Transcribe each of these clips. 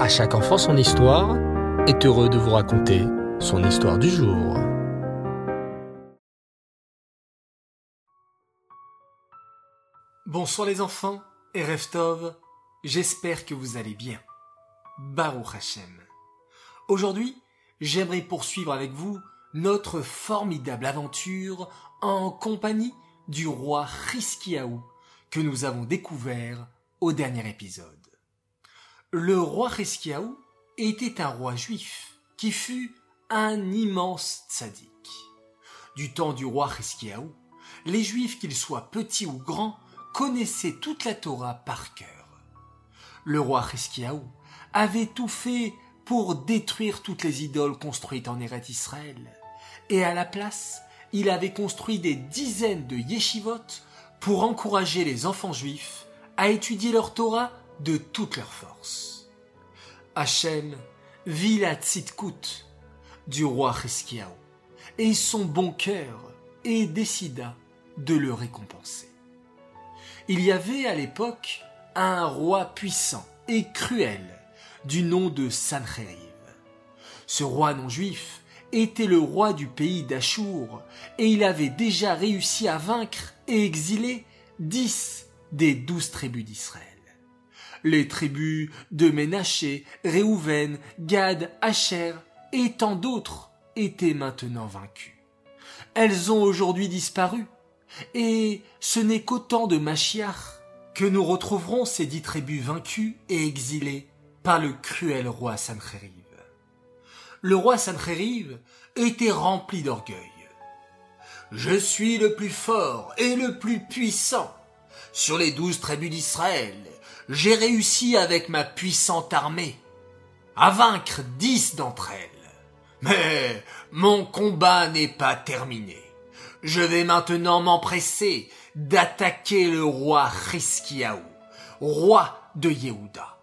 À chaque enfant son histoire est heureux de vous raconter son histoire du jour. Bonsoir les enfants et Reftov, j'espère que vous allez bien. Baruch Hashem. Aujourd'hui, j'aimerais poursuivre avec vous notre formidable aventure en compagnie du roi Hiskiaou que nous avons découvert au dernier épisode. Le roi Hiskiaou était un roi juif qui fut un immense tzaddik. Du temps du roi Hiskiaou, les juifs, qu'ils soient petits ou grands, connaissaient toute la Torah par cœur. Le roi Hiskiaou avait tout fait pour détruire toutes les idoles construites en Eretz Israël. Et à la place, il avait construit des dizaines de yeshivot pour encourager les enfants juifs à étudier leur Torah de toute leur force. Hachem vit la tzidkout du roi Hiskiaou et son bon cœur et décida de le récompenser. Il y avait à l'époque un roi puissant et cruel du nom de Sancheriv. Ce roi non juif était le roi du pays d'Achour et il avait déjà réussi à vaincre et exiler dix des douze tribus d'Israël. Les tribus de Ménaché, Réhouven, Gad, Asher et tant d'autres étaient maintenant vaincues. Elles ont aujourd'hui disparu, et ce n'est qu'au temps de Machiach que nous retrouverons ces dix tribus vaincues et exilées par le cruel roi Sancheriv. Le roi Sancheriv était rempli d'orgueil. Je suis le plus fort et le plus puissant. Sur les douze tribus d'Israël, j'ai réussi avec ma puissante armée à vaincre dix d'entre elles. Mais mon combat n'est pas terminé. Je vais maintenant m'empresser d'attaquer le roi Hiskiaou, roi de Yehuda.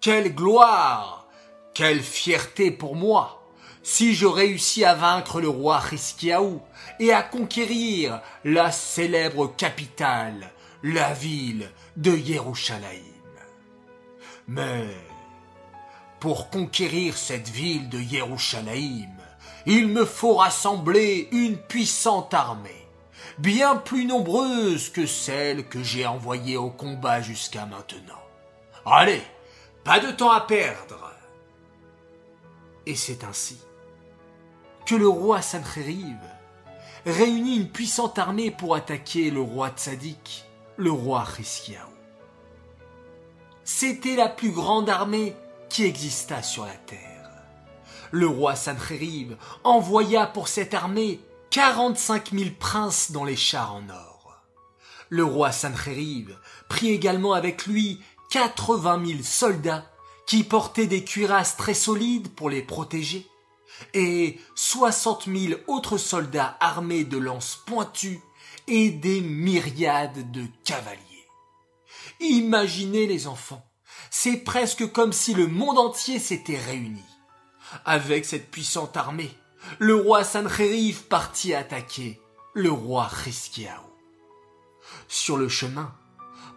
Quelle gloire, quelle fierté pour moi si je réussis à vaincre le roi Hiskiaou et à conquérir la célèbre capitale, la ville de Yerushalayim. Mais pour conquérir cette ville de Yerushalayim, il me faut rassembler une puissante armée, bien plus nombreuse que celle que j'ai envoyée au combat jusqu'à maintenant. Allez, pas de temps à perdre. Et c'est ainsi que le roi Sancheriv réunit une puissante armée pour attaquer le roi Tzadik, le roi Hiskiaou. C'était la plus grande armée qui exista sur la terre. Le roi Sancheriv envoya pour cette armée 45 000 princes dans les chars en or. Le roi Sancheriv prit également avec lui 80 000 soldats qui portaient des cuirasses très solides pour les protéger et soixante mille autres soldats armés de lances pointues et des myriades de cavaliers. Imaginez les enfants, c'est presque comme si le monde entier s'était réuni. Avec cette puissante armée, le roi Sancheriv partit attaquer le roi Hiskiaou. Sur le chemin,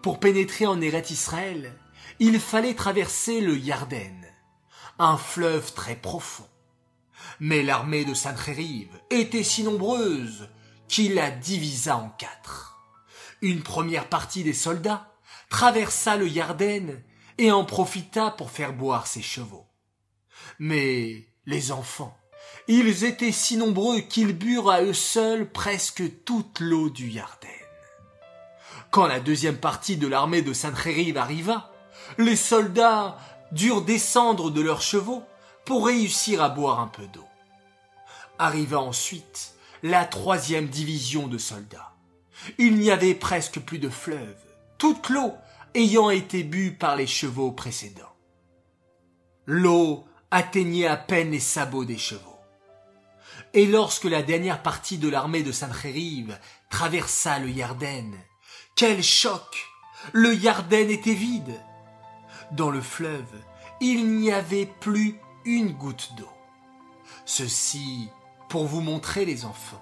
pour pénétrer en Eret Israël, il fallait traverser le Yarden, un fleuve très profond. Mais l'armée de Sancheriv était si nombreuse qu'il la divisa en quatre. Une première partie des soldats traversa le Yarden et en profita pour faire boire ses chevaux. Mais les enfants, ils étaient si nombreux qu'ils burent à eux seuls presque toute l'eau du Yarden. Quand la deuxième partie de l'armée de Sancheriv arriva, les soldats durent descendre de leurs chevaux pour réussir à boire un peu d'eau. Arriva ensuite la troisième division de soldats. Il n'y avait presque plus de fleuve, toute l'eau ayant été bue par les chevaux précédents. L'eau atteignait à peine les sabots des chevaux. Et lorsque la dernière partie de l'armée de Sancheriv traversa le Yarden, quel choc Le Yarden était vide. Dans le fleuve, il n'y avait plus une goutte d'eau. Ceci pour vous montrer, les enfants,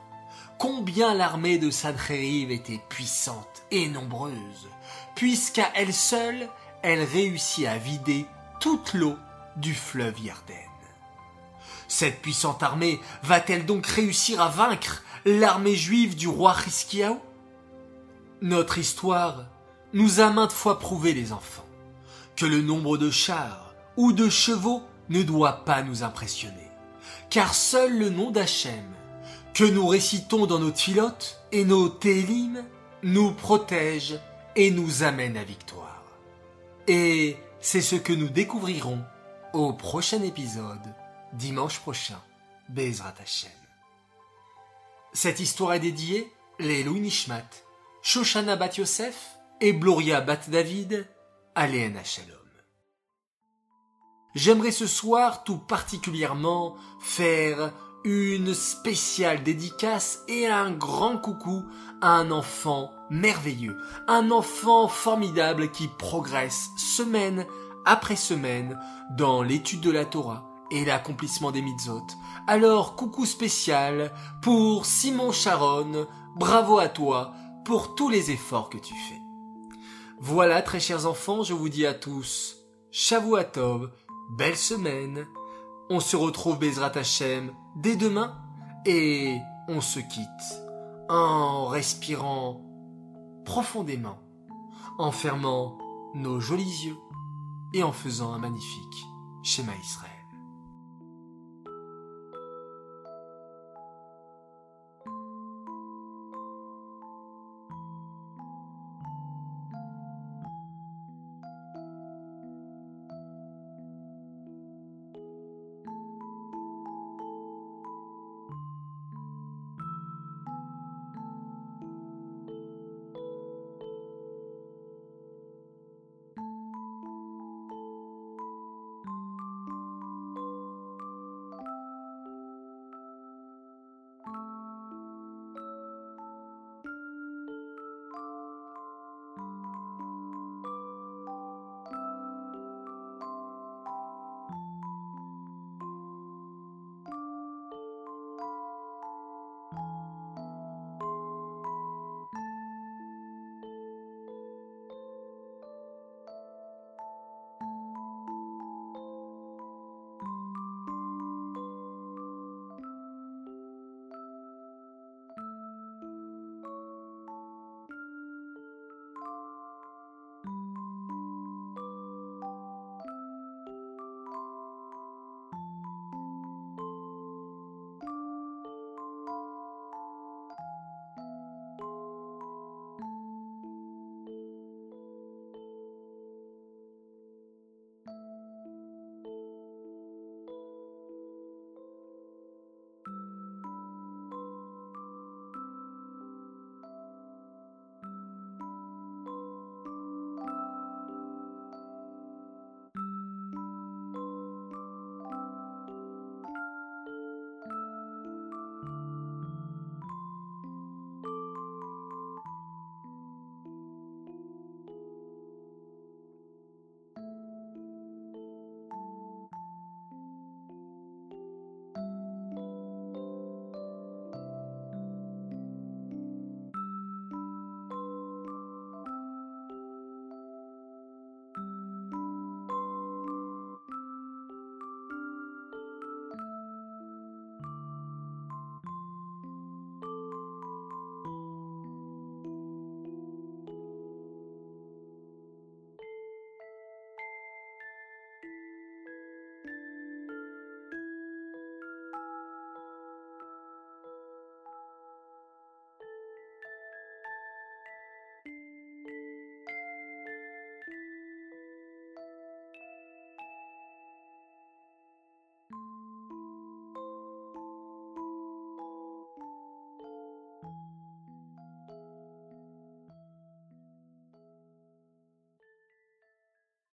combien l'armée de Sancheriv était puissante et nombreuse, puisqu'à elle seule, elle réussit à vider toute l'eau du fleuve Yarden. Cette puissante armée va-t-elle donc réussir à vaincre l'armée juive du roi Hiskiaou Notre histoire nous a maintes fois prouvé, les enfants, que le nombre de chars ou de chevaux ne doit pas nous impressionner, car seul le nom d'Hachem, que nous récitons dans nos filotes et nos télim, nous protège et nous amène à victoire. Et c'est ce que nous découvrirons au prochain épisode, dimanche prochain, Bezrat Hashem. Cette histoire est dédiée les Nishmat, Shoshana Bat Yosef et Bloria Bat David à Léana Shalom. J'aimerais ce soir tout particulièrement faire une spéciale dédicace et un grand coucou à un enfant merveilleux, un enfant formidable qui progresse semaine après semaine dans l'étude de la Torah et l'accomplissement des mitzvot. Alors coucou spécial pour Simon Sharon, bravo à toi pour tous les efforts que tu fais. Voilà très chers enfants, je vous dis à tous, Shavuatov, belle semaine, on se retrouve Bezrat Hashem dès demain et on se quitte en respirant profondément, en fermant nos jolis yeux et en faisant un magnifique schéma Israël.